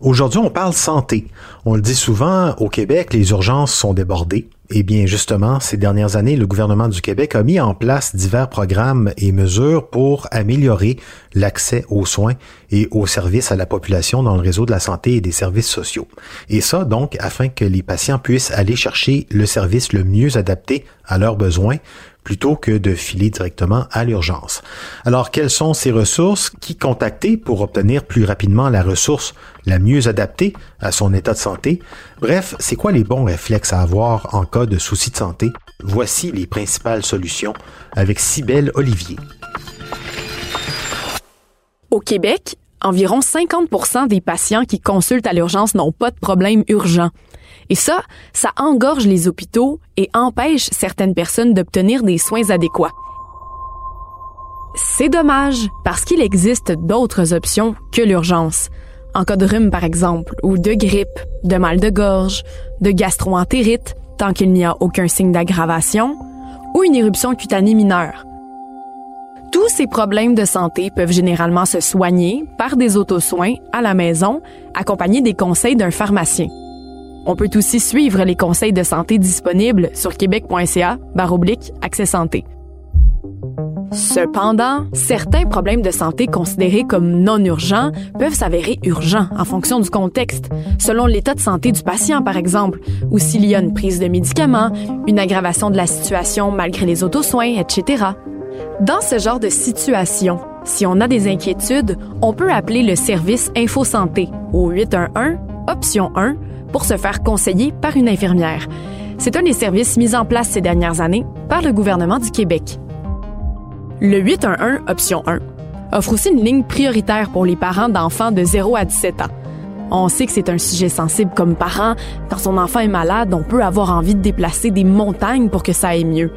Aujourd'hui, on parle santé. On le dit souvent, au Québec, les urgences sont débordées. Eh bien, justement, ces dernières années, le gouvernement du Québec a mis en place divers programmes et mesures pour améliorer l'accès aux soins et aux services à la population dans le réseau de la santé et des services sociaux. Et ça, donc, afin que les patients puissent aller chercher le service le mieux adapté à leurs besoins plutôt que de filer directement à l'urgence. Alors, quelles sont ces ressources? Qui contacter pour obtenir plus rapidement la ressource la mieux adaptée à son état de santé? Bref, c'est quoi les bons réflexes à avoir en cas de soucis de santé? Voici les principales solutions avec Cybelle Olivier. Au Québec, environ 50% des patients qui consultent à l'urgence n'ont pas de problème urgent. Et ça, ça engorge les hôpitaux et empêche certaines personnes d'obtenir des soins adéquats. C'est dommage parce qu'il existe d'autres options que l'urgence. En cas de rhume, par exemple, ou de grippe, de mal de gorge, de gastroentérite, tant qu'il n'y a aucun signe d'aggravation, ou une éruption cutanée mineure. Tous ces problèmes de santé peuvent généralement se soigner par des autosoins à la maison, accompagnés des conseils d'un pharmacien. On peut aussi suivre les conseils de santé disponibles sur québec.ca baroblique accès santé. Cependant, certains problèmes de santé considérés comme non urgents peuvent s'avérer urgents en fonction du contexte, selon l'état de santé du patient par exemple, ou s'il y a une prise de médicaments, une aggravation de la situation malgré les autosoins, etc. Dans ce genre de situation, si on a des inquiétudes, on peut appeler le service Info Santé au 811 option 1 pour se faire conseiller par une infirmière. C'est un des services mis en place ces dernières années par le gouvernement du Québec. Le 811 option 1 offre aussi une ligne prioritaire pour les parents d'enfants de 0 à 17 ans. On sait que c'est un sujet sensible comme parent. Quand son enfant est malade, on peut avoir envie de déplacer des montagnes pour que ça aille mieux.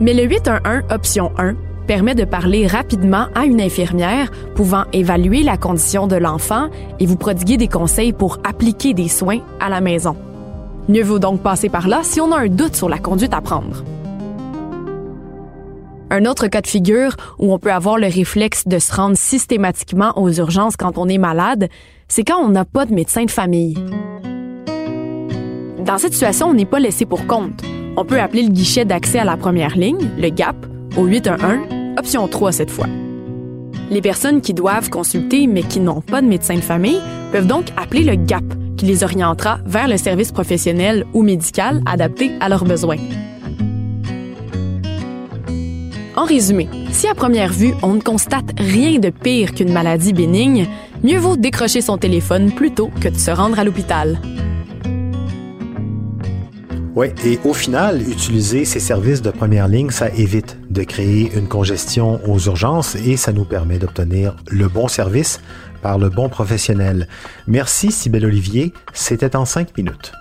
Mais le 811 option 1 permet de parler rapidement à une infirmière pouvant évaluer la condition de l'enfant et vous prodiguer des conseils pour appliquer des soins à la maison. Mieux vaut donc passer par là si on a un doute sur la conduite à prendre. Un autre cas de figure où on peut avoir le réflexe de se rendre systématiquement aux urgences quand on est malade, c'est quand on n'a pas de médecin de famille. Dans cette situation, on n'est pas laissé pour compte. On peut appeler le guichet d'accès à la première ligne, le GAP, au 811, option 3 cette fois. Les personnes qui doivent consulter mais qui n'ont pas de médecin de famille peuvent donc appeler le GAP qui les orientera vers le service professionnel ou médical adapté à leurs besoins. En résumé, si à première vue on ne constate rien de pire qu'une maladie bénigne, mieux vaut décrocher son téléphone plutôt que de se rendre à l'hôpital. Oui, et au final, utiliser ces services de première ligne, ça évite de créer une congestion aux urgences et ça nous permet d'obtenir le bon service par le bon professionnel. Merci Sybelle Olivier, c'était en cinq minutes.